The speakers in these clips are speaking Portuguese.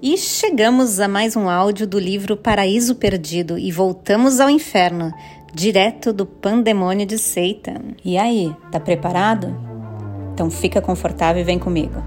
E chegamos a mais um áudio do livro Paraíso Perdido e voltamos ao inferno, direto do pandemônio de Satan. E aí, tá preparado? Então fica confortável e vem comigo.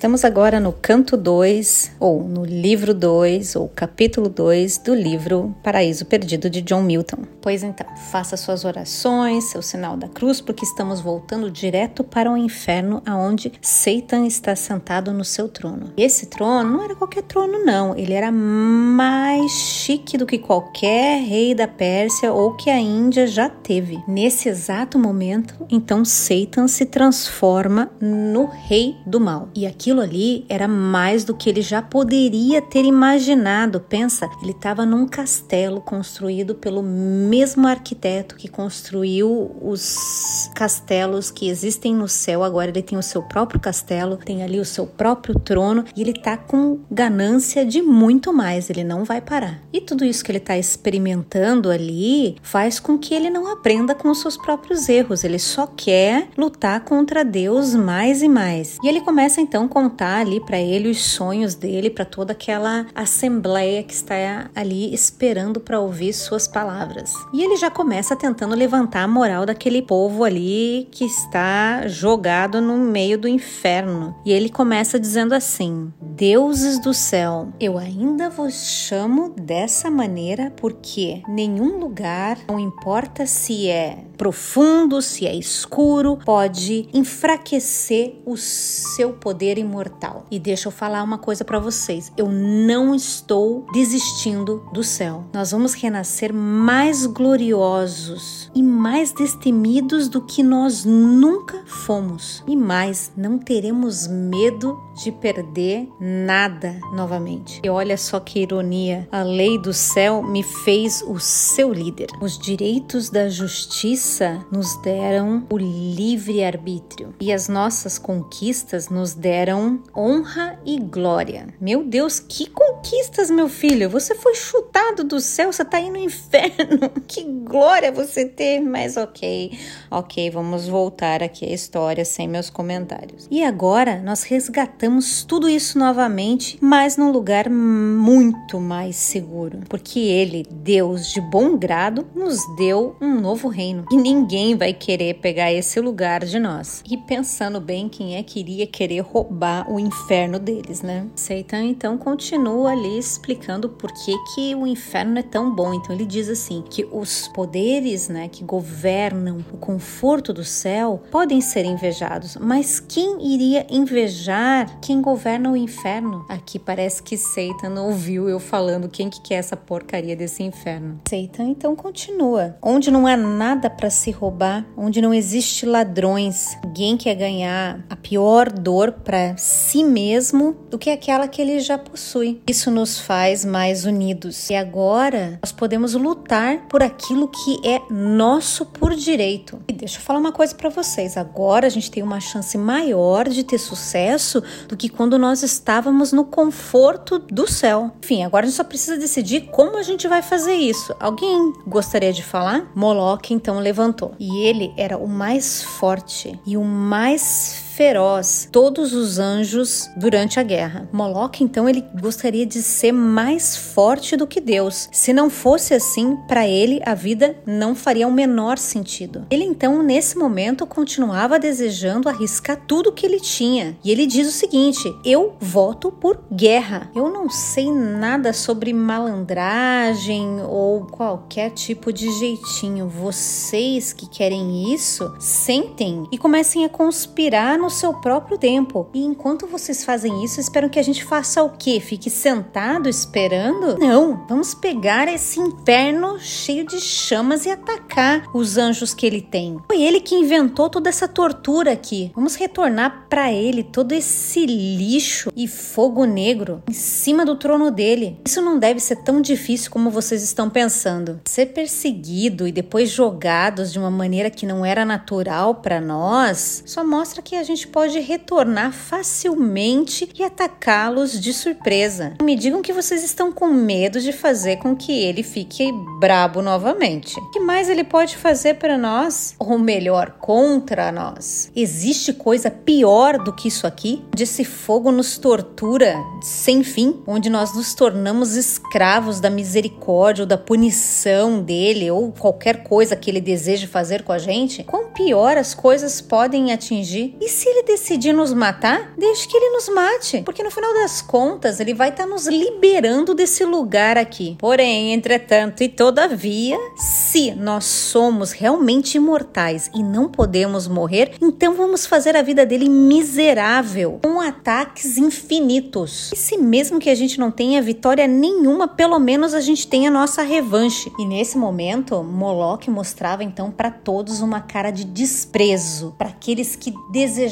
Estamos agora no canto 2, ou no livro 2, ou capítulo 2 do livro Paraíso Perdido de John Milton. Pois então, faça suas orações, seu sinal da cruz, porque estamos voltando direto para o inferno, aonde Satan está sentado no seu trono. E esse trono não era qualquer trono, não. Ele era mais chique do que qualquer rei da Pérsia ou que a Índia já teve. Nesse exato momento, então Satan se transforma no rei do mal. E aquilo ali era mais do que ele já poderia ter imaginado. Pensa, ele estava num castelo construído pelo mesmo arquiteto que construiu os castelos que existem no céu. Agora ele tem o seu próprio castelo, tem ali o seu próprio trono e ele está com ganância de muito mais. Ele não vai parar. E tudo isso que ele está experimentando ali faz com que ele não aprenda com os seus próprios erros. Ele só quer lutar contra Deus mais e mais. E ele começa então então contar ali para ele os sonhos dele, para toda aquela assembleia que está ali esperando para ouvir suas palavras. E ele já começa tentando levantar a moral daquele povo ali que está jogado no meio do inferno. E ele começa dizendo assim: Deuses do céu, eu ainda vos chamo dessa maneira porque nenhum lugar, não importa se é profundo, se é escuro, pode enfraquecer o seu poder imortal. E deixa eu falar uma coisa para vocês: eu não estou desistindo do céu. Nós vamos renascer mais gloriosos e mais destemidos do que nós nunca fomos. E mais, não teremos medo de perder nada novamente. E olha só que ironia: a lei do céu me fez o seu líder. Os direitos da justiça nos deram o livre arbítrio e as nossas conquistas nos deram honra e glória. Meu Deus, que conquistas, meu filho! Você foi chutado do céu, você tá aí no inferno. Que glória você teve, mas ok, ok, vamos voltar aqui à história sem meus comentários. E agora nós resgatamos tudo isso novamente, mas num lugar muito mais seguro, porque Ele, Deus de bom grado, nos deu um novo reino e ninguém vai querer pegar esse lugar de nós. E pensando bem, quem é que iria querer roubar? Roubar o inferno deles, né? Satan então continua ali explicando por que, que o inferno é tão bom. Então ele diz assim que os poderes, né, que governam o conforto do céu podem ser invejados, mas quem iria invejar quem governa o inferno? Aqui parece que Satan ouviu eu falando quem que quer essa porcaria desse inferno. Satan então continua: onde não há nada para se roubar, onde não existe ladrões, ninguém quer ganhar a pior dor para si mesmo do que aquela que ele já possui. Isso nos faz mais unidos. E agora nós podemos lutar por aquilo que é nosso por direito. E deixa eu falar uma coisa para vocês. Agora a gente tem uma chance maior de ter sucesso do que quando nós estávamos no conforto do céu. Enfim, agora a gente só precisa decidir como a gente vai fazer isso. Alguém gostaria de falar? Moloch então levantou. E ele era o mais forte e o mais feroz todos os anjos durante a guerra. Moloch, então, ele gostaria de ser mais forte do que Deus. Se não fosse assim, para ele a vida não faria o menor sentido. Ele então, nesse momento, continuava desejando arriscar tudo que ele tinha. E ele diz o seguinte: Eu voto por guerra. Eu não sei nada sobre malandragem ou qualquer tipo de jeitinho. Vocês que querem isso, sentem e comecem a conspirar no no seu próprio tempo. E enquanto vocês fazem isso, esperam que a gente faça o quê? Fique sentado esperando? Não, vamos pegar esse inferno cheio de chamas e atacar os anjos que ele tem. Foi ele que inventou toda essa tortura aqui. Vamos retornar para ele todo esse lixo e fogo negro em cima do trono dele. Isso não deve ser tão difícil como vocês estão pensando. Ser perseguido e depois jogados de uma maneira que não era natural para nós só mostra que a gente pode retornar facilmente e atacá-los de surpresa. Me digam que vocês estão com medo de fazer com que ele fique brabo novamente. O que mais ele pode fazer para nós? Ou melhor, contra nós? Existe coisa pior do que isso aqui? De esse fogo nos tortura sem fim, onde nós nos tornamos escravos da misericórdia ou da punição dele ou qualquer coisa que ele deseje fazer com a gente? Quão pior as coisas podem atingir? E se ele decidir nos matar, deixe que ele nos mate, porque no final das contas ele vai estar tá nos liberando desse lugar aqui. Porém, entretanto e todavia, se nós somos realmente imortais e não podemos morrer, então vamos fazer a vida dele miserável, com ataques infinitos. E se mesmo que a gente não tenha vitória nenhuma, pelo menos a gente tem a nossa revanche. E nesse momento, Moloch mostrava então para todos uma cara de desprezo, para aqueles que desejavam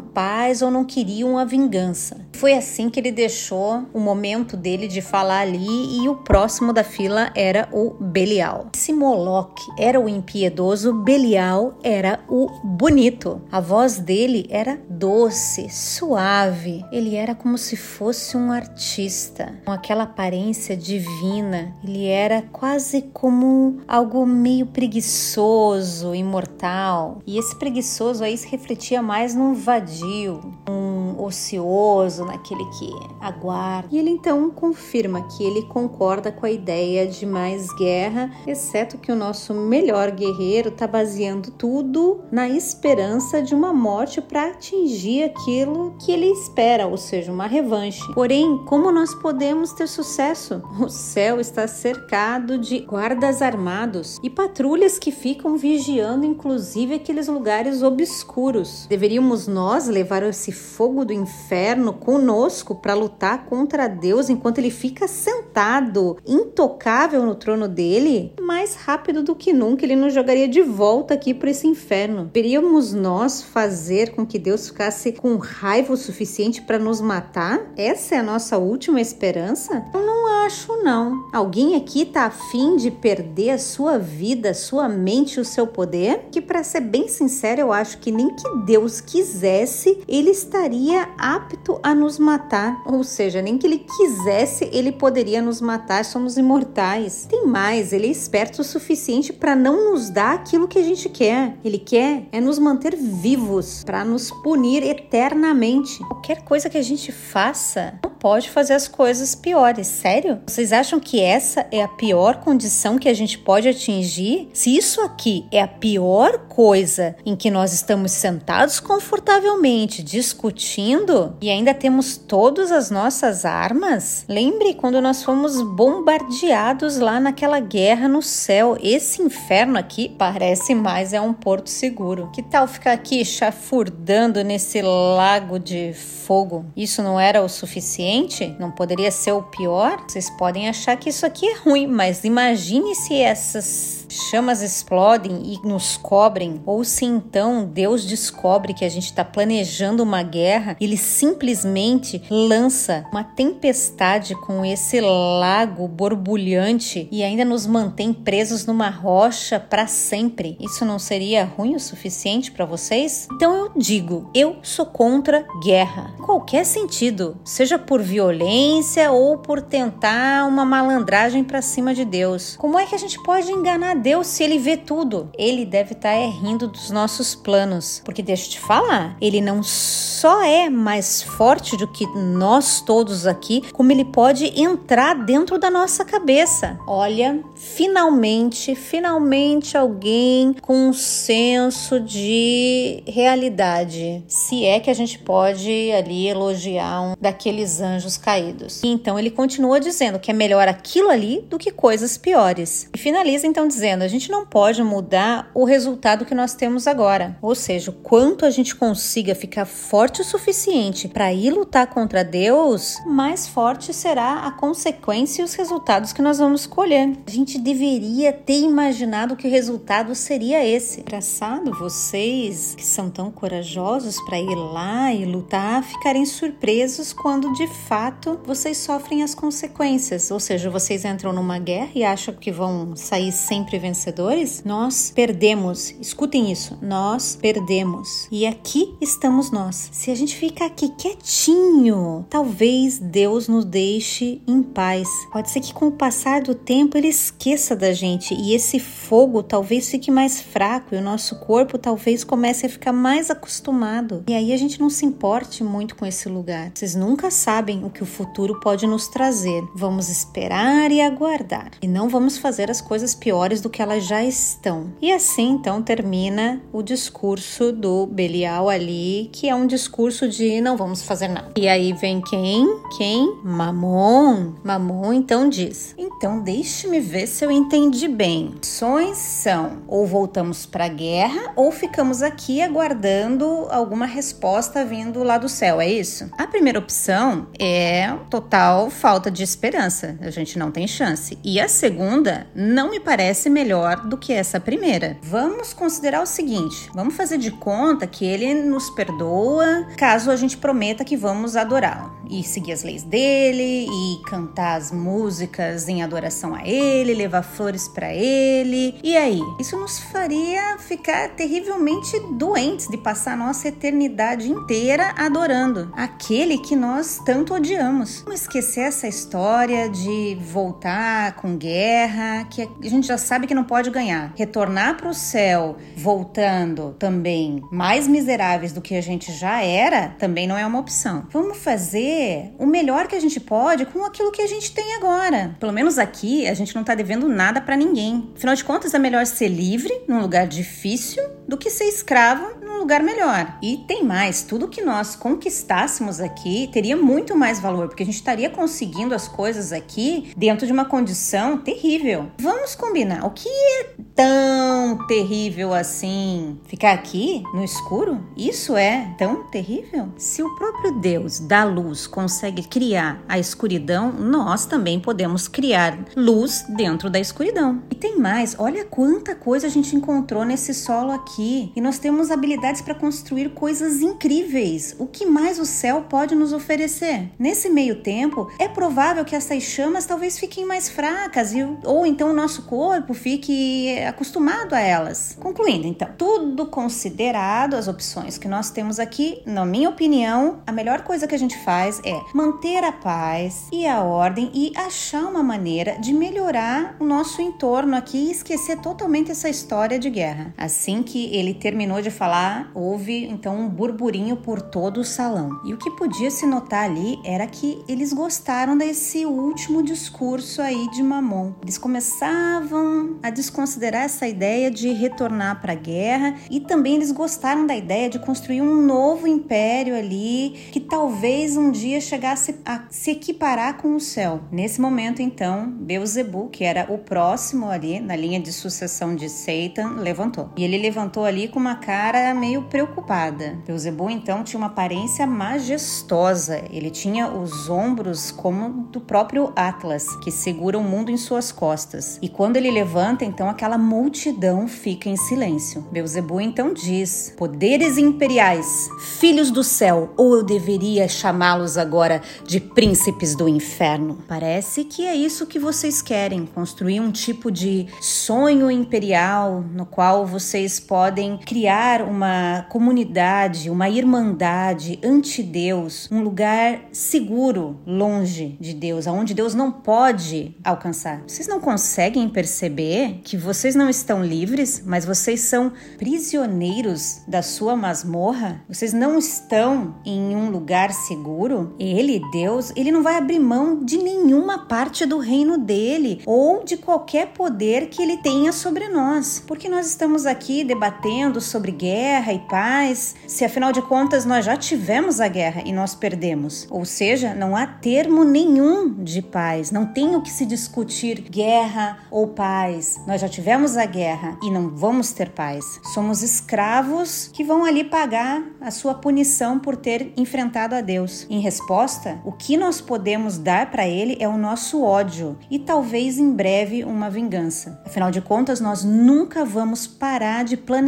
paz ou não queriam a vingança. Foi assim que ele deixou o momento dele de falar ali e o próximo da fila era o Belial. Se Moloch era o impiedoso, Belial era o bonito. A voz dele era doce, suave. Ele era como se fosse um artista, com aquela aparência divina. Ele era quase como algo meio preguiçoso, imortal. E esse preguiçoso aí se refletia mais num vadio, um ocioso, naquele que aguarda. E ele então confirma que ele concorda com a ideia de mais guerra, exceto que o nosso melhor guerreiro está baseando tudo na esperança de uma morte para atingir aquilo que ele espera, ou seja, uma revanche. Porém, como nós podemos ter sucesso? O céu está cercado de guardas armados e patrulhas que ficam vigiando, inclusive aqueles lugares obscuros. Deveríamos nós levar esse fogo do inferno conosco para lutar contra Deus enquanto ele fica sentado, intocável no trono dele? Mais rápido do que nunca, ele nos jogaria de volta aqui para esse inferno. Deveríamos nós fazer com que Deus ficasse com raiva o suficiente para nos matar? Essa é a nossa última esperança? Eu não acho, não. Alguém aqui tá afim de perder a sua vida, a sua mente o seu poder? Que, para ser bem sincero, eu acho que nem que Deus quisesse, ele estaria apto a nos matar. Ou seja, nem que ele quisesse, ele poderia nos matar. Somos imortais. Tem mais, ele é esperto o suficiente para não nos dar aquilo que a gente quer. Ele quer é nos manter vivos, para nos punir eternamente. Qualquer coisa que a gente faça não pode fazer as coisas piores. Sério? Vocês acham que essa é a pior condição que a gente pode atingir? Se isso aqui é a pior coisa em que nós estamos sentados confortavelmente discutindo e ainda temos todas as nossas armas, lembre quando nós fomos bombardeados lá naquela guerra no céu. Esse inferno aqui parece mais é um porto seguro. Que tal ficar aqui chafurdando nesse lago de fogo? Isso não era o suficiente? Não poderia ser o pior? Vocês podem achar que isso aqui é ruim, mas imagine se essas chamas explodem e nos cobrem, ou se então Deus descobre que a gente está planejando uma guerra, ele simplesmente lança uma tempestade com esse lago borbulhante e ainda nos mantém presos numa rocha para sempre. Isso não seria ruim o suficiente para vocês? Então eu digo, eu sou contra guerra, em qualquer sentido, seja por violência ou por tentar uma malandragem para cima de Deus. Como é que a gente pode enganar Deus se ele vê tudo? Ele deve estar tá, é, rindo dos nossos planos. Porque deixa eu te falar, ele não só é mais forte do que nós todos aqui, como ele pode entrar dentro da nossa cabeça. Olha, finalmente, finalmente alguém com um senso de realidade. Se é que a gente pode ali elogiar um daqueles anjos caídos. Então ele continua dizendo que é melhor aquilo ali do que coisas piores. E finaliza então dizendo dizendo, a gente não pode mudar o resultado que nós temos agora. Ou seja, quanto a gente consiga ficar forte o suficiente para ir lutar contra Deus, mais forte será a consequência e os resultados que nós vamos colher. A gente deveria ter imaginado que o resultado seria esse. Engraçado vocês que são tão corajosos para ir lá e lutar ficarem surpresos quando de fato vocês sofrem as consequências. Ou seja, vocês entram numa guerra e acham que vão sair sempre vencedores. Nós perdemos. Escutem isso. Nós perdemos. E aqui estamos nós. Se a gente ficar aqui quietinho, talvez Deus nos deixe em paz. Pode ser que com o passar do tempo ele esqueça da gente e esse fogo talvez fique mais fraco e o nosso corpo talvez comece a ficar mais acostumado. E aí a gente não se importe muito com esse lugar. Vocês nunca sabem o que o futuro pode nos trazer. Vamos esperar e aguardar. E não vamos fazer as coisas piores do que elas já estão. E assim então termina o discurso do Belial ali, que é um discurso de não vamos fazer nada. E aí vem quem? Quem? Mamon. Mamon então diz: Então deixe-me ver se eu entendi bem. Opções são ou voltamos para a guerra ou ficamos aqui aguardando alguma resposta vindo lá do céu, é isso? A primeira opção é total falta de esperança. A gente não tem chance. E a segunda não me parece melhor do que essa primeira. Vamos considerar o seguinte: vamos fazer de conta que ele nos perdoa caso a gente prometa que vamos adorá-lo e seguir as leis dele e cantar as músicas em adoração a ele, levar flores para ele. E aí, isso nos faria ficar terrivelmente doentes de passar a nossa eternidade inteira adorando aquele que nós tanto odiamos. Esquecer essa história de voltar com guerra, que a gente já sabe que não pode ganhar. Retornar para o céu voltando também mais miseráveis do que a gente já era, também não é uma opção. Vamos fazer o melhor que a gente pode com aquilo que a gente tem agora. Pelo menos aqui a gente não tá devendo nada para ninguém. Afinal de contas, é melhor ser livre num lugar difícil do que ser escravo num lugar melhor. E tem mais, tudo que nós conquistássemos aqui teria muito mais valor, porque a gente estaria conseguindo as coisas aqui dentro de uma condição terrível. Vamos combinar, o que é tão terrível assim? Ficar aqui no escuro? Isso é tão terrível? Se o próprio Deus da luz consegue criar a escuridão, nós também podemos criar luz dentro da escuridão. E tem mais, olha quanta coisa a gente encontrou nesse solo aqui. E nós temos habilidades para construir coisas incríveis. O que mais o céu pode nos oferecer? Nesse meio tempo, é provável que essas chamas talvez fiquem mais fracas e, ou então o nosso corpo fique acostumado a elas. Concluindo, então, tudo considerado, as opções que nós temos aqui, na minha opinião, a melhor coisa que a gente faz é manter a paz e a ordem e achar uma maneira de melhorar o nosso entorno aqui e esquecer totalmente essa história de guerra. Assim que ele terminou de falar, houve então um burburinho por todo o salão. E o que podia se notar ali era que eles gostaram desse último discurso aí de Mamon. Eles começavam a desconsiderar essa ideia de retornar para a guerra e também eles gostaram da ideia de construir um novo império ali que talvez um dia chegasse a se equiparar com o céu. Nesse momento, então, Beuzebu, que era o próximo ali na linha de sucessão de Satan, levantou. E ele levantou ali com uma cara meio preocupada. Beuzebu, então, tinha uma aparência majestosa. Ele tinha os ombros como do próprio Atlas, que segura o mundo em suas costas. E quando ele levanta, então, aquela multidão fica em silêncio. Beuzebu então diz: Poderes imperiais, filhos do céu, ou eu deveria chamá-los agora de príncipes do inferno? Parece que é isso que vocês querem, construir um tipo de sonho imperial no qual vocês podem criar uma comunidade, uma irmandade ante Deus, um lugar seguro longe de Deus, aonde Deus não pode alcançar. Vocês não conseguem perceber que vocês não estão livres, mas vocês são prisioneiros da sua masmorra? Vocês não estão em um lugar seguro? Ele, Deus, ele não vai abrir mão de nenhuma parte do reino dele ou de qualquer poder que ele tenha sobre nós. Porque nós estamos aqui debatendo sobre guerra e paz, se afinal de contas nós já tivemos a guerra e nós perdemos. Ou seja, não há termo nenhum de paz, não tem o que se discutir guerra ou paz. Nós já tivemos a guerra e não vamos ter paz. Somos escravos que vão ali pagar a sua punição por ter enfrentado a Deus. Em resposta, o que nós podemos dar para ele é o nosso ódio e talvez em breve uma vingança. Afinal de contas, nós nunca vamos parar de planejar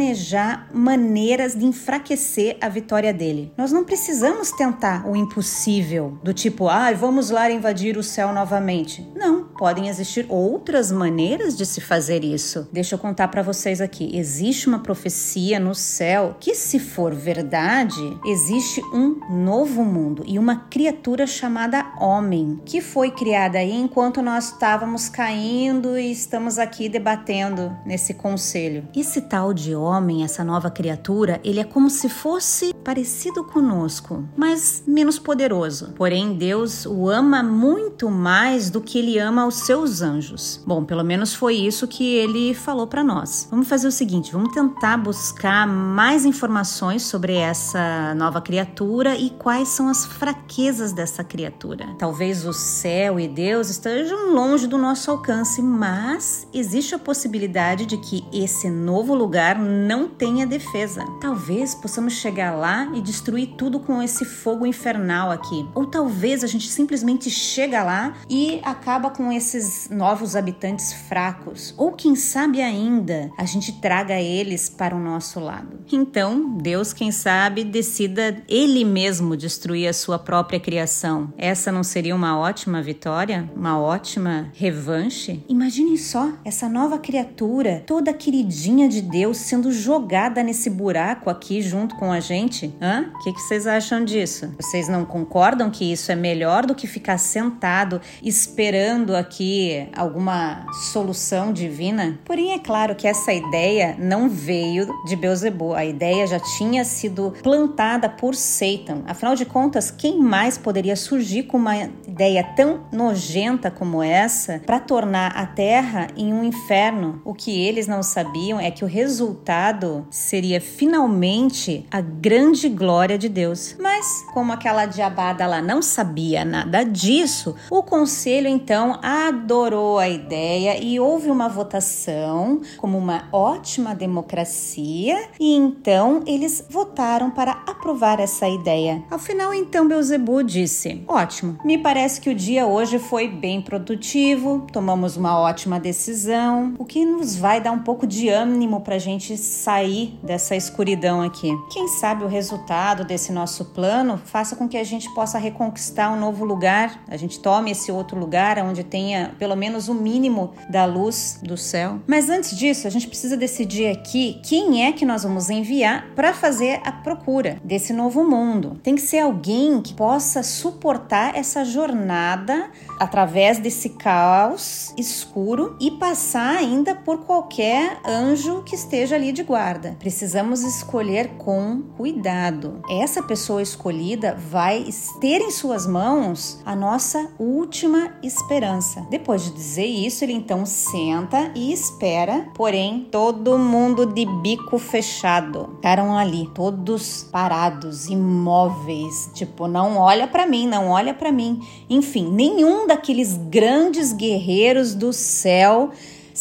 maneiras de enfraquecer a vitória dele. Nós não precisamos tentar o impossível, do tipo, ah, vamos lá invadir o céu novamente. Não, podem existir outras maneiras de se fazer isso. Deixa eu contar para vocês aqui. Existe uma profecia no céu que, se for verdade, existe um novo mundo e uma criatura chamada homem que foi criada aí enquanto nós estávamos caindo e estamos aqui debatendo nesse conselho. Esse tal de homem, essa nova criatura, ele é como se fosse parecido conosco, mas menos poderoso. Porém, Deus o ama muito mais do que ele ama os seus anjos. Bom, pelo menos foi isso que ele falou para nós. Vamos fazer o seguinte, vamos tentar buscar mais informações sobre essa nova criatura e quais são as fraquezas dessa criatura. Talvez o céu e Deus estejam longe do nosso alcance, mas existe a possibilidade de que esse novo lugar não tenha defesa. Talvez possamos chegar lá e destruir tudo com esse fogo infernal aqui. Ou talvez a gente simplesmente chega lá e acaba com esses novos habitantes fracos. Ou quem sabe ainda, a gente traga eles para o nosso lado. Então, Deus, quem sabe, decida ele mesmo destruir a sua própria criação. Essa não seria uma ótima vitória? Uma ótima revanche? Imaginem só essa nova criatura, toda queridinha de Deus, sendo jogada nesse buraco aqui junto com a gente. Hã? O que, que vocês acham disso? Vocês não concordam que isso é melhor do que ficar sentado esperando aqui alguma solução divina? Porém, é claro que essa ideia não veio de Beelzebub. A ideia já tinha sido plantada por Satan. Afinal de contas, quem mais poderia surgir com uma ideia tão nojenta como essa para tornar a Terra em um inferno? O que eles não sabiam é que o resultado seria finalmente a grande glória de Deus. Mas, como aquela diabada lá não sabia nada disso, o conselho então adorou a ideia e houve uma votação como uma ótima democracia e então eles votaram para aprovar essa ideia. Ao final então Beuzebu disse: "Ótimo. Me parece que o dia hoje foi bem produtivo, tomamos uma ótima decisão, o que nos vai dar um pouco de ânimo para a gente sair dessa escuridão aqui. Quem sabe o resultado desse nosso plano faça com que a gente possa reconquistar um novo lugar, a gente tome esse outro lugar onde tenha pelo menos o mínimo da luz do céu. Mas antes disso, a gente precisa decidir aqui quem é que nós vamos enviar para fazer a procura desse novo mundo. Tem que ser alguém que possa suportar essa jornada através desse caos escuro e passar ainda por qualquer anjo que esteja ali de guarda. Precisamos escolher com cuidado. Essa pessoa escolhida vai ter em suas mãos a nossa última esperança. Depois de dizer isso, ele então senta e espera, porém, todo mundo de bico fechado. Ficaram ali, todos parados, imóveis, tipo, não olha para mim, não olha para mim. Enfim, nenhum daqueles grandes guerreiros do céu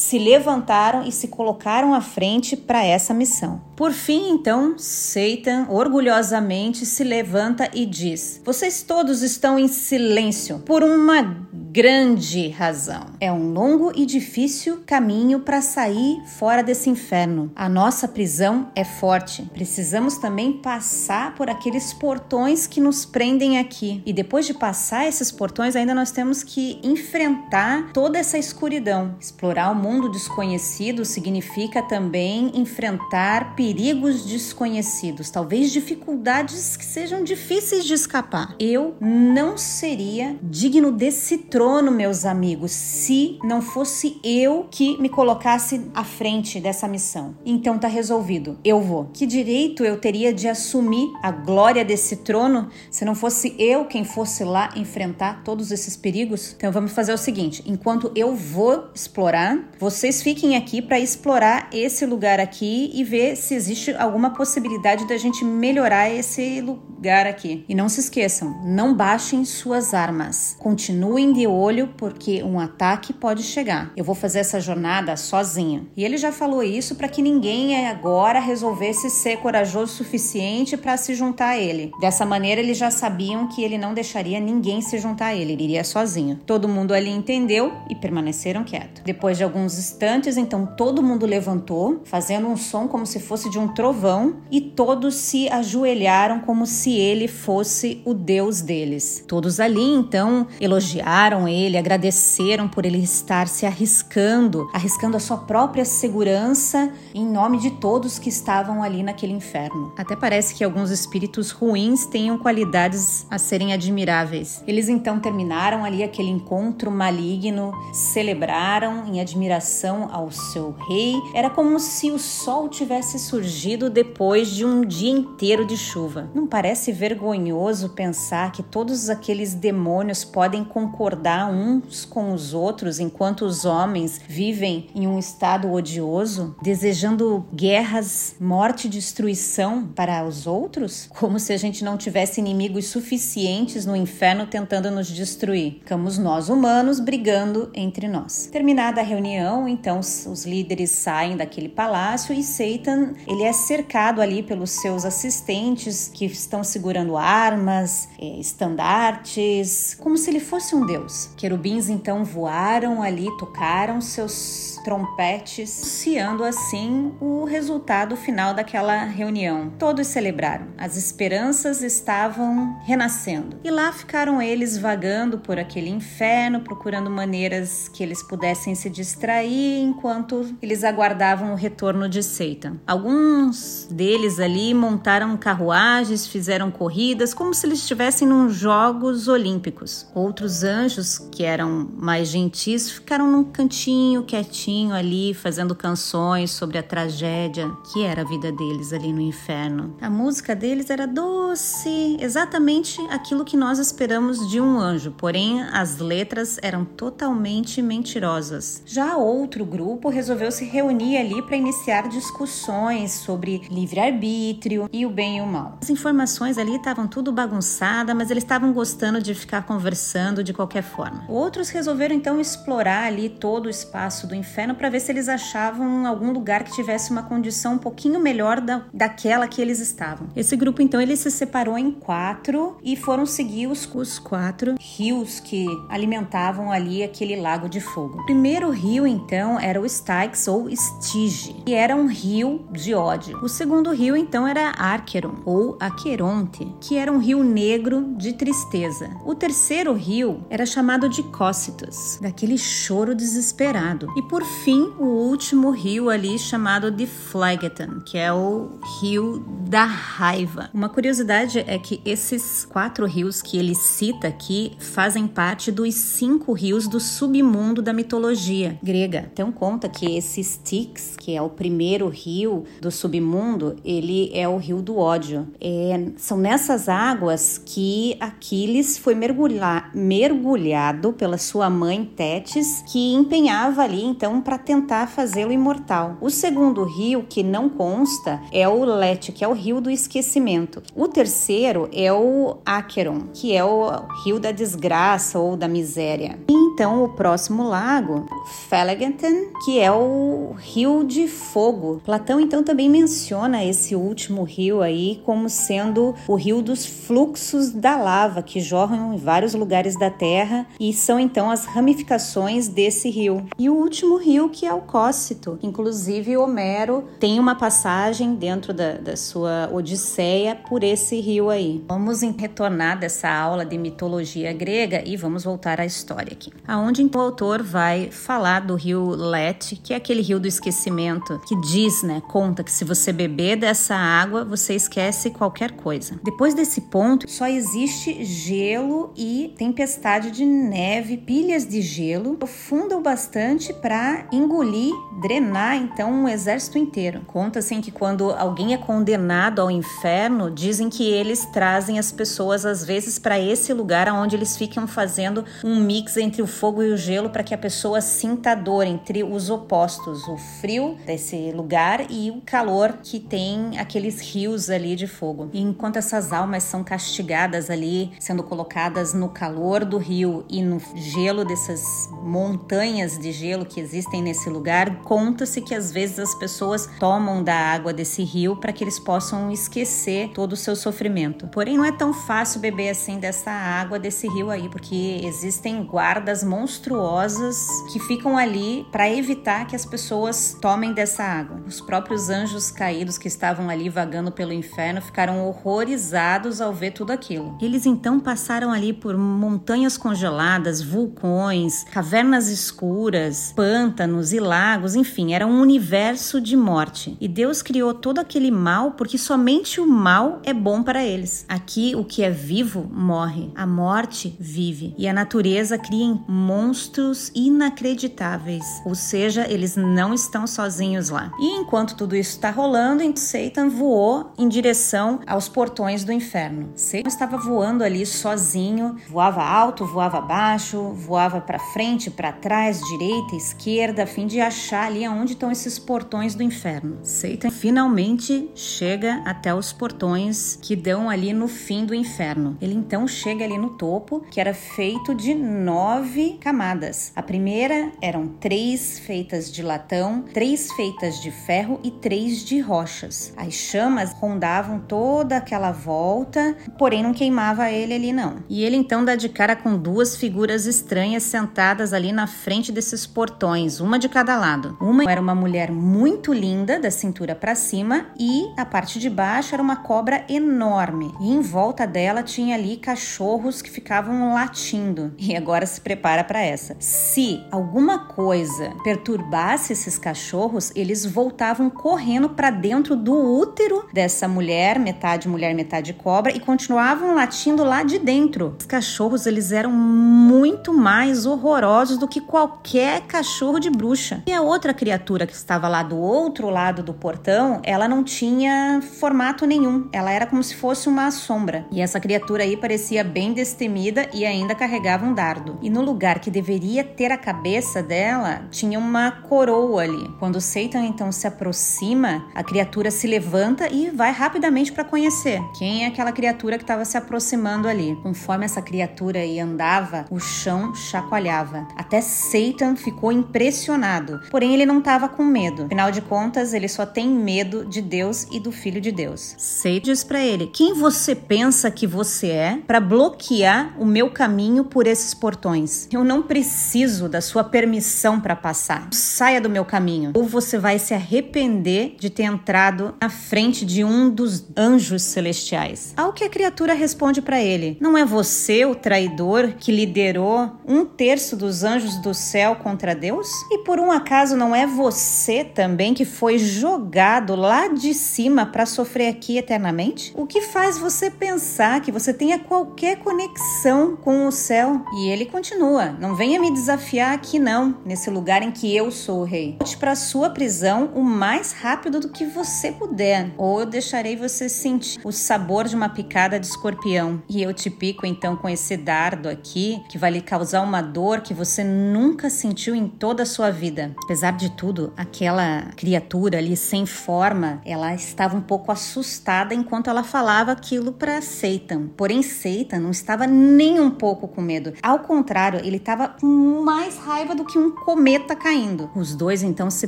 se levantaram e se colocaram à frente para essa missão. Por fim, então, Satan orgulhosamente se levanta e diz: Vocês todos estão em silêncio por uma grande razão. É um longo e difícil caminho para sair fora desse inferno. A nossa prisão é forte. Precisamos também passar por aqueles portões que nos prendem aqui. E depois de passar esses portões, ainda nós temos que enfrentar toda essa escuridão. Explorar o mundo desconhecido significa também enfrentar perigos desconhecidos, talvez dificuldades que sejam difíceis de escapar. Eu não seria digno desse trono, meus amigos, se não fosse eu que me colocasse à frente dessa missão. Então tá resolvido. Eu vou. Que direito eu teria de assumir a glória desse trono se não fosse eu quem fosse lá enfrentar todos esses perigos? Então vamos fazer o seguinte: enquanto eu vou explorar, vocês fiquem aqui para explorar esse lugar aqui e ver se existe alguma possibilidade da gente melhorar esse lugar aqui. E não se esqueçam, não baixem suas armas. Continuem de olho porque um ataque pode chegar. Eu vou fazer essa jornada sozinha. E ele já falou isso para que ninguém agora resolvesse ser corajoso o suficiente para se juntar a ele. Dessa maneira, eles já sabiam que ele não deixaria ninguém se juntar a ele, ele iria sozinho. Todo mundo ali entendeu e permaneceram quietos. Depois de alguns instantes, então todo mundo levantou, fazendo um som como se fosse de um trovão, e todos se ajoelharam como se ele fosse o Deus deles. Todos ali então elogiaram ele, agradeceram por ele estar se arriscando, arriscando a sua própria segurança em nome de todos que estavam ali naquele inferno. Até parece que alguns espíritos ruins tenham qualidades a serem admiráveis. Eles então terminaram ali aquele encontro maligno, celebraram em admiração ao seu rei. Era como se o sol tivesse surgido depois de um dia inteiro de chuva. Não parece vergonhoso pensar que todos aqueles demônios podem concordar uns com os outros enquanto os homens vivem em um estado odioso, desejando guerras, morte e destruição para os outros? Como se a gente não tivesse inimigos suficientes no inferno tentando nos destruir. Ficamos nós humanos brigando entre nós. Terminada a reunião, então os líderes saem daquele palácio e Satan, ele é cercado ali pelos seus assistentes que estão segurando armas, é, estandartes, como se ele fosse um deus. Querubins então voaram ali, tocaram seus trompetes, anunciando assim o resultado final daquela reunião. Todos celebraram. As esperanças estavam renascendo. E lá ficaram eles vagando por aquele inferno, procurando maneiras que eles pudessem se distrair enquanto eles aguardavam o retorno de Satan. Alguns deles ali montaram carruagens, fizeram corridas, como se eles estivessem nos Jogos Olímpicos. Outros anjos, que eram mais gentis, ficaram num cantinho quietinho ali, fazendo canções sobre a tragédia que era a vida deles ali no inferno. A música deles era doce, exatamente aquilo que nós esperamos de um anjo, porém as letras eram totalmente mentirosas. Já outro grupo resolveu se reunir ali para iniciar discussões sobre livre-arbítrio e o bem e o mal. As informações ali estavam tudo bagunçada, mas eles estavam gostando de ficar conversando de qualquer forma. Outros resolveram então explorar ali todo o espaço do inferno para ver se eles achavam algum lugar que tivesse uma condição um pouquinho melhor da, daquela que eles estavam. Esse grupo então ele se separou em quatro e foram seguir os, os quatro rios que alimentavam ali aquele lago de fogo. O primeiro rio então era o Styx ou Stige, que era um rio de ódio. O segundo rio então era Archeron ou Aqueronte, que era um rio negro de tristeza. O terceiro rio era chamado de Cócitos, daquele choro desesperado. E por fim, o último rio ali chamado de Phlegethon, que é o rio da raiva. Uma curiosidade é que esses quatro rios que ele cita aqui fazem parte dos cinco rios do submundo da mitologia grega. Então conta que esse Styx, que é o primeiro rio do submundo, ele é o rio do ódio. É, são nessas águas que Aquiles foi mergulhar, mergulhado pela sua mãe Tétis, que empenhava ali então para tentar fazê-lo imortal. O segundo rio que não consta é o Lete, que é o rio do esquecimento. O terceiro é o Acheron, que é o rio da desgraça ou da miséria. Então o próximo lago, Felagenten, que é o rio de fogo. Platão então também menciona esse último rio aí como sendo o rio dos fluxos da lava que jorram em vários lugares da Terra e são então as ramificações desse rio. E o último rio que é o Cócito. Inclusive Homero tem uma passagem dentro da, da sua Odisseia por esse rio aí. Vamos retornar dessa aula de mitologia grega e vamos voltar à história aqui. Aonde o autor vai falar do rio Lete, que é aquele rio do esquecimento, que diz, né, conta que se você beber dessa água, você esquece qualquer coisa. Depois desse ponto, só existe gelo e tempestade de neve, pilhas de gelo, profunda bastante para engolir drenar então um exército inteiro. Conta-se que quando alguém é condenado ao inferno, dizem que eles trazem as pessoas às vezes para esse lugar onde eles ficam fazendo um mix entre o fogo e o gelo para que a pessoa sinta a dor entre os opostos, o frio desse lugar e o calor que tem aqueles rios ali de fogo. E enquanto essas almas são castigadas ali, sendo colocadas no calor do rio e no gelo dessas montanhas de gelo que existem nesse lugar, conta-se que às vezes as pessoas tomam da água desse rio para que eles possam esquecer todo o seu sofrimento. Porém, não é tão fácil beber assim dessa água desse rio aí, porque existem guardas monstruosas que ficam ali para evitar que as pessoas tomem dessa água. Os próprios anjos caídos que estavam ali vagando pelo inferno ficaram horrorizados ao ver tudo aquilo. Eles então passaram ali por montanhas congeladas, vulcões, cavernas escuras, pântanos e lagos, enfim, era um universo de morte. E Deus criou todo aquele mal porque somente o mal é bom para eles. Aqui o que é vivo morre, a morte vive e a natureza cria monstros inacreditáveis, ou seja, eles não estão sozinhos lá. E enquanto tudo isso está rolando, Satan voou em direção aos portões do inferno. Satan estava voando ali sozinho, voava alto, voava baixo, voava para frente, para trás, direita, esquerda, a fim de achar ali aonde estão esses portões do inferno. Satan finalmente chega até os portões que dão ali no fim do inferno. Ele então chega ali no topo, que era feito de nove camadas. A primeira eram três feitas de latão, três feitas de ferro e três de rochas. As chamas rondavam toda aquela volta, porém não queimava ele ali não. E ele então dá de cara com duas figuras estranhas sentadas ali na frente desses portões, uma de cada lado. Uma era uma mulher muito linda, da cintura para cima, e a parte de baixo era uma cobra enorme. E em volta dela tinha ali cachorros que ficavam latindo. E agora se prepara para essa. Se alguma coisa perturbasse esses cachorros, eles voltavam correndo para dentro do útero dessa mulher, metade mulher, metade cobra, e continuavam latindo lá de dentro. Os cachorros eles eram muito mais horrorosos do que qualquer cachorro de bruxa. E a outra criatura que estava lá do outro lado do portão, ela não tinha formato nenhum. Ela era como se fosse uma sombra. E essa criatura aí parecia bem destemida e ainda carregava um dardo. E no lugar que deveria ter a cabeça dela, tinha uma coroa ali. Quando Satan então se aproxima, a criatura se levanta e vai rapidamente para conhecer quem é aquela criatura que estava se aproximando ali. Conforme essa criatura aí andava, o chão chacoalhava. Até Satan ficou impressionado. Porém, ele não estava com medo. Afinal de contas, ele só tem medo de Deus e do Filho de Deus. Satan diz para ele: Quem você pensa que você é para bloquear o meu caminho por esses portões? Eu não preciso da sua permissão para passar. Saia do meu caminho, ou você vai se arrepender de ter entrado na frente de um dos anjos celestiais. Ao que a criatura responde para ele: Não é você o traidor que liderou um terço dos anjos do céu contra Deus? E por um acaso não é você também que foi jogado lá de cima para sofrer aqui eternamente? O que faz você pensar que você tenha qualquer conexão com o céu? E ele continua: Não venha me desafiar aqui não, nesse lugar em que eu sou o rei. Volte para sua prisão o mais rápido do que você puder, ou eu deixarei você sentir o sabor de uma picada de escorpião. E eu te pico então com esse dardo aqui, que vai lhe causar uma dor que você nunca sentiu em toda a sua vida. Apesar de tudo, aquela criatura ali sem forma, ela estava um pouco assustada enquanto ela falava aquilo para Satan. Porém, Satan não estava nem um pouco com medo. Ao contrário, ele estava com mais raiva do que um cometa caindo. Os dois então se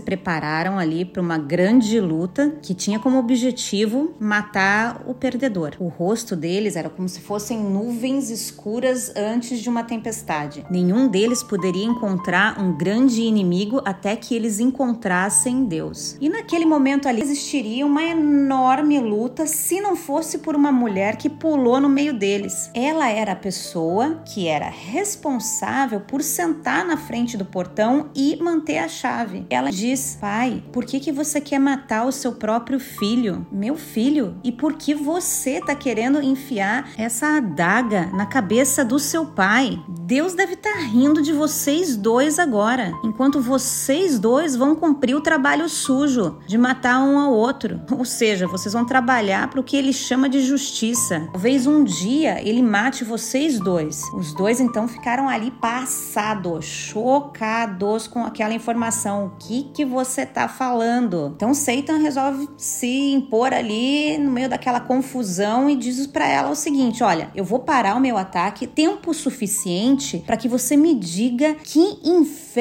prepararam ali para uma grande luta que tinha como objetivo matar o perdedor. O rosto deles era como se fossem nuvens escuras antes de uma tempestade. Nenhum deles poderia encontrar um grande inimigo até que eles encontrassem Deus. E naquele momento ali existiria uma enorme luta se não fosse por uma mulher que pulou no meio deles. Ela era a pessoa que era responsável por sentar na frente do portão e manter a chave. Ela diz: Pai, por que, que você quer matar o seu próprio filho? Meu filho? E por que você está querendo enfiar essa adaga na cabeça do seu pai? Deus deve estar tá rindo de vocês dois agora. Enquanto vocês dois vão cumprir o trabalho sujo de matar um ao outro. Ou seja, vocês vão trabalhar para o que ele chama de justiça. Talvez um dia ele mate vocês dois. Os dois então ficaram ali passados, chocados com aquela informação. O que que você tá falando? Então Satan resolve se impor ali no meio daquela confusão e diz para ela o seguinte: "Olha, eu vou parar o meu ataque tempo suficiente para que você me diga que inferno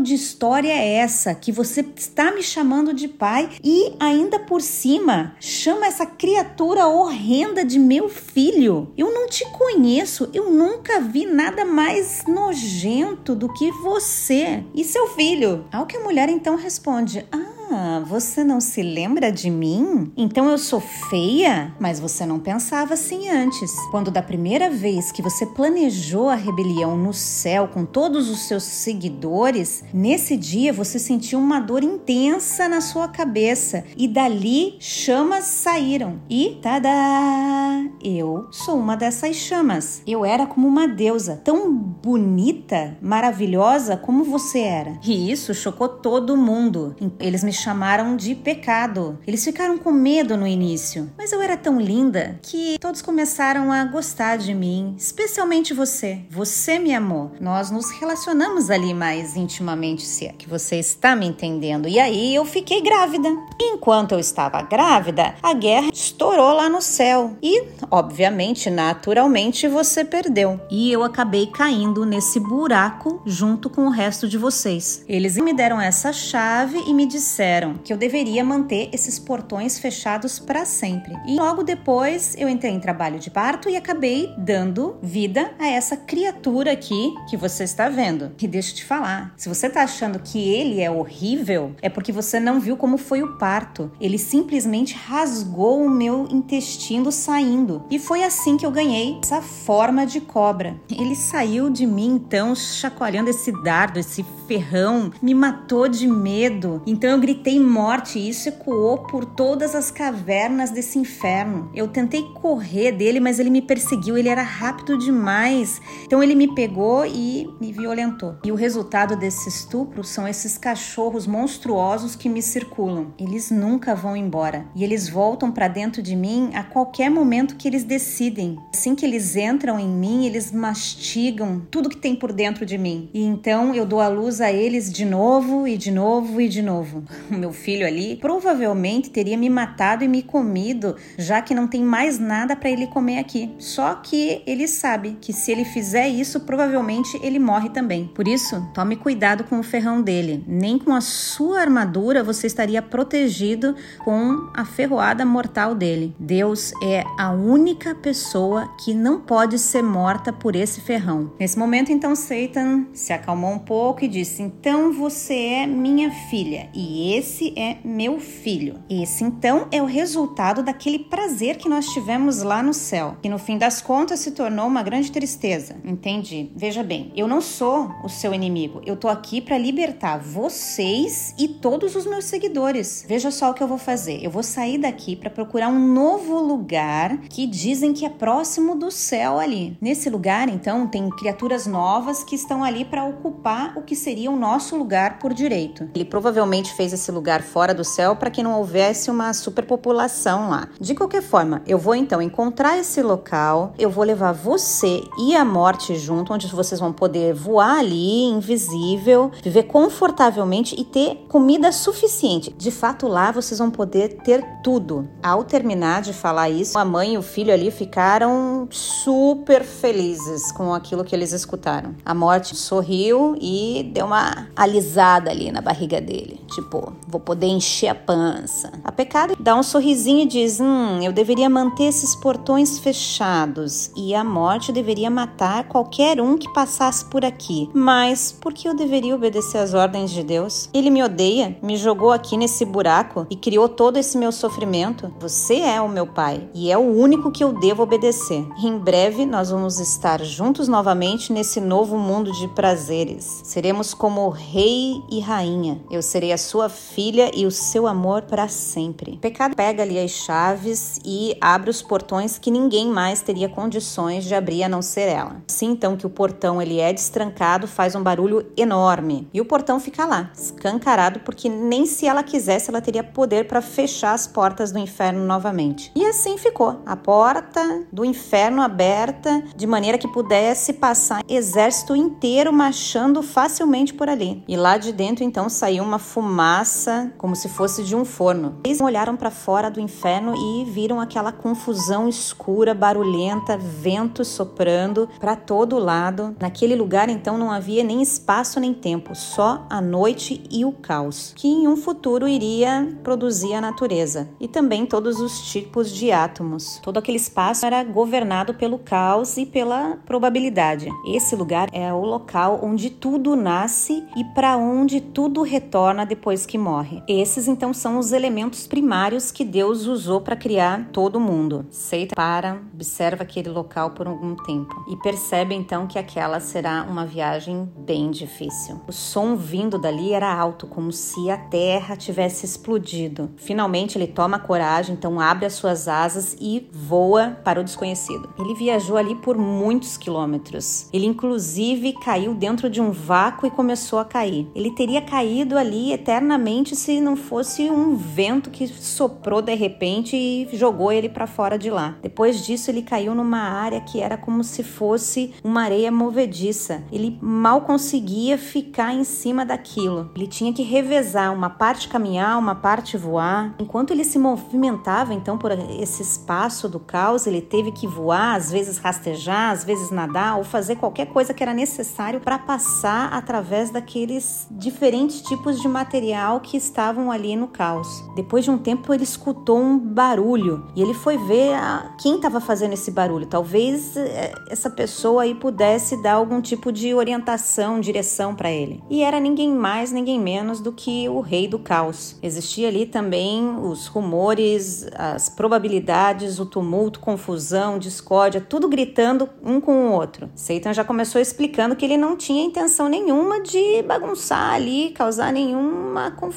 de história é essa que você está me chamando de pai e ainda por cima chama essa criatura horrenda de meu filho. Eu não te conheço, eu nunca vi nada mais nojento do que você e seu filho. Ao que a mulher então responde: Ah, você não se lembra de mim? Então eu sou feia? Mas você não pensava assim antes. Quando da primeira vez que você planejou a rebelião no céu com todos os seus seguidores, nesse dia você sentiu uma dor intensa na sua cabeça e dali chamas saíram. E tada! Eu sou uma dessas chamas. Eu era como uma deusa, tão bonita, maravilhosa como você era. E isso chocou todo mundo. Eles me chamaram de pecado. Eles ficaram com medo no início, mas eu era tão linda que todos começaram a gostar de mim, especialmente você. Você me amou. Nós nos relacionamos ali mais intimamente, se é que você está me entendendo. E aí eu fiquei grávida. Enquanto eu estava grávida, a guerra estourou lá no céu. E, obviamente, naturalmente, você perdeu. E eu acabei caindo nesse buraco junto com o resto de vocês. Eles me deram essa chave e me disseram disseram que eu deveria manter esses portões fechados para sempre. E logo depois eu entrei em trabalho de parto e acabei dando vida a essa criatura aqui que você está vendo. E deixa eu te falar, se você está achando que ele é horrível, é porque você não viu como foi o parto. Ele simplesmente rasgou o meu intestino saindo. E foi assim que eu ganhei essa forma de cobra. Ele saiu de mim então chacoalhando esse dardo, esse ferrão, me matou de medo. Então eu gritei gritei morte e isso ecoou por todas as cavernas desse inferno. Eu tentei correr dele, mas ele me perseguiu, ele era rápido demais. Então ele me pegou e me violentou. E o resultado desse estupro são esses cachorros monstruosos que me circulam. Eles nunca vão embora e eles voltam para dentro de mim a qualquer momento que eles decidem. Assim que eles entram em mim, eles mastigam tudo que tem por dentro de mim. E então eu dou a luz a eles de novo e de novo e de novo meu filho ali, provavelmente teria me matado e me comido, já que não tem mais nada para ele comer aqui. Só que ele sabe que se ele fizer isso, provavelmente ele morre também. Por isso, tome cuidado com o ferrão dele. Nem com a sua armadura você estaria protegido com a ferroada mortal dele. Deus é a única pessoa que não pode ser morta por esse ferrão. Nesse momento, então, Satan se acalmou um pouco e disse: Então você é minha filha, e esse é meu filho. Esse então é o resultado daquele prazer que nós tivemos lá no céu, que no fim das contas se tornou uma grande tristeza. Entendi. Veja bem, eu não sou o seu inimigo. Eu tô aqui para libertar vocês e todos os meus seguidores. Veja só o que eu vou fazer. Eu vou sair daqui para procurar um novo lugar que dizem que é próximo do céu ali. Nesse lugar, então, tem criaturas novas que estão ali para ocupar o que seria o nosso lugar por direito. Ele provavelmente fez esse lugar fora do céu para que não houvesse uma superpopulação lá. De qualquer forma, eu vou então encontrar esse local, eu vou levar você e a morte junto, onde vocês vão poder voar ali, invisível, viver confortavelmente e ter comida suficiente. De fato, lá vocês vão poder ter tudo. Ao terminar de falar isso, a mãe e o filho ali ficaram super felizes com aquilo que eles escutaram. A morte sorriu e deu uma alisada ali na barriga dele. Tipo, vou poder encher a pança. A pecado dá um sorrisinho e diz: Hum, eu deveria manter esses portões fechados e a morte deveria matar qualquer um que passasse por aqui. Mas por que eu deveria obedecer às ordens de Deus? Ele me odeia, me jogou aqui nesse buraco e criou todo esse meu sofrimento. Você é o meu pai e é o único que eu devo obedecer. Em breve nós vamos estar juntos novamente nesse novo mundo de prazeres. Seremos como rei e rainha. Eu serei a sua filha e o seu amor para sempre. O pecado pega ali as chaves e abre os portões que ninguém mais teria condições de abrir a não ser ela. Assim então que o portão ele é destrancado, faz um barulho enorme e o portão fica lá, escancarado porque nem se ela quisesse ela teria poder para fechar as portas do inferno novamente. E assim ficou, a porta do inferno aberta de maneira que pudesse passar exército inteiro marchando facilmente por ali. E lá de dentro então saiu uma fumaça como se fosse de um forno. Eles olharam para fora do inferno e viram aquela confusão escura, barulhenta, vento soprando para todo lado. Naquele lugar então não havia nem espaço nem tempo, só a noite e o caos, que em um futuro iria produzir a natureza e também todos os tipos de átomos. Todo aquele espaço era governado pelo caos e pela probabilidade. Esse lugar é o local onde tudo nasce e para onde tudo retorna depois que morre. Esses então são os elementos primários que Deus usou para criar todo mundo. Seita para, observa aquele local por algum tempo e percebe então que aquela será uma viagem bem difícil. O som vindo dali era alto, como se a terra tivesse explodido. Finalmente ele toma coragem, então abre as suas asas e voa para o desconhecido. Ele viajou ali por muitos quilômetros. Ele inclusive caiu dentro de um vácuo e começou a cair. Ele teria caído ali eternamente se não fosse um vento que soprou de repente e jogou ele para fora de lá. Depois disso, ele caiu numa área que era como se fosse uma areia movediça. Ele mal conseguia ficar em cima daquilo. Ele tinha que revezar uma parte caminhar, uma parte voar. Enquanto ele se movimentava então por esse espaço do caos, ele teve que voar, às vezes rastejar, às vezes nadar ou fazer qualquer coisa que era necessário para passar através daqueles diferentes tipos de material que estavam ali no caos. Depois de um tempo, ele escutou um barulho e ele foi ver a... quem estava fazendo esse barulho. Talvez é, essa pessoa aí pudesse dar algum tipo de orientação, direção para ele. E era ninguém mais, ninguém menos do que o rei do caos. Existia ali também os rumores, as probabilidades, o tumulto, confusão, discórdia, tudo gritando um com o outro. Satan já começou explicando que ele não tinha intenção nenhuma de bagunçar ali, causar nenhuma confusão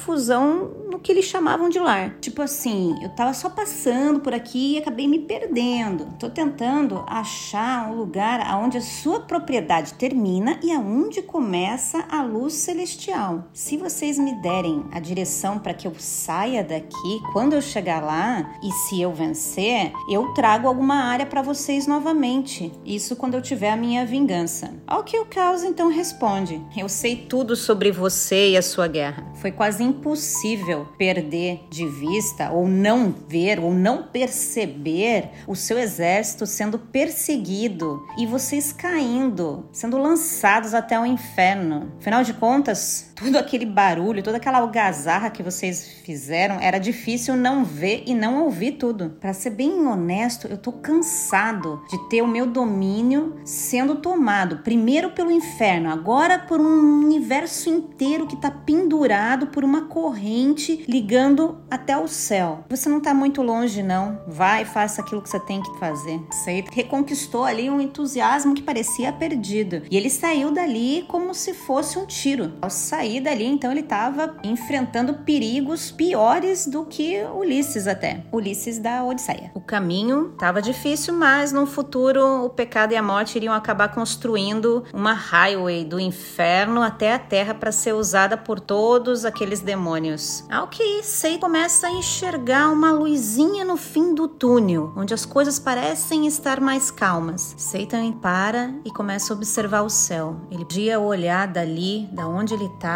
no que eles chamavam de lar. Tipo assim, eu tava só passando por aqui e acabei me perdendo. Tô tentando achar um lugar aonde a sua propriedade termina e aonde começa a luz celestial. Se vocês me derem a direção para que eu saia daqui, quando eu chegar lá e se eu vencer, eu trago alguma área para vocês novamente. Isso quando eu tiver a minha vingança. Ao que o caos então responde: Eu sei tudo sobre você e a sua guerra. Foi quase impossível perder de vista, ou não ver, ou não perceber o seu exército sendo perseguido e vocês caindo, sendo lançados até o inferno. Afinal de contas, todo aquele barulho, toda aquela algazarra que vocês fizeram, era difícil não ver e não ouvir tudo. Para ser bem honesto, eu tô cansado de ter o meu domínio sendo tomado primeiro pelo inferno, agora por um universo inteiro que tá pendurado por uma corrente ligando até o céu. Você não tá muito longe não. Vai, faça aquilo que você tem que fazer. Você reconquistou ali um entusiasmo que parecia perdido. E ele saiu dali como se fosse um tiro. Ao sair sair dali, então ele estava enfrentando perigos piores do que Ulisses até. Ulisses da Odisseia. O caminho estava difícil, mas no futuro o pecado e a morte iriam acabar construindo uma highway do inferno até a terra para ser usada por todos aqueles demônios. Ao que Sei começa a enxergar uma luzinha no fim do túnel, onde as coisas parecem estar mais calmas. Satan para e começa a observar o céu. Ele podia olhar dali, da onde ele está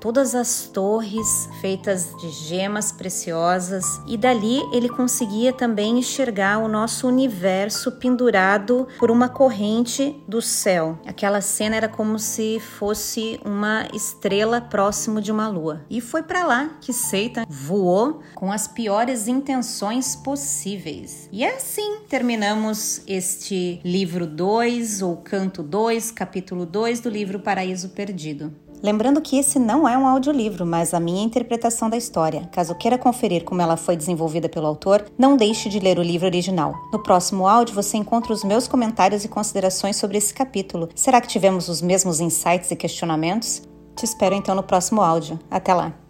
todas as torres feitas de gemas preciosas, e dali ele conseguia também enxergar o nosso universo pendurado por uma corrente do céu. Aquela cena era como se fosse uma estrela próximo de uma lua. E foi para lá que Satan voou com as piores intenções possíveis. E é assim terminamos este livro 2 ou canto 2, capítulo 2 do livro Paraíso Perdido. Lembrando que esse não é um audiolivro, mas a minha interpretação da história. Caso queira conferir como ela foi desenvolvida pelo autor, não deixe de ler o livro original. No próximo áudio você encontra os meus comentários e considerações sobre esse capítulo. Será que tivemos os mesmos insights e questionamentos? Te espero então no próximo áudio. Até lá!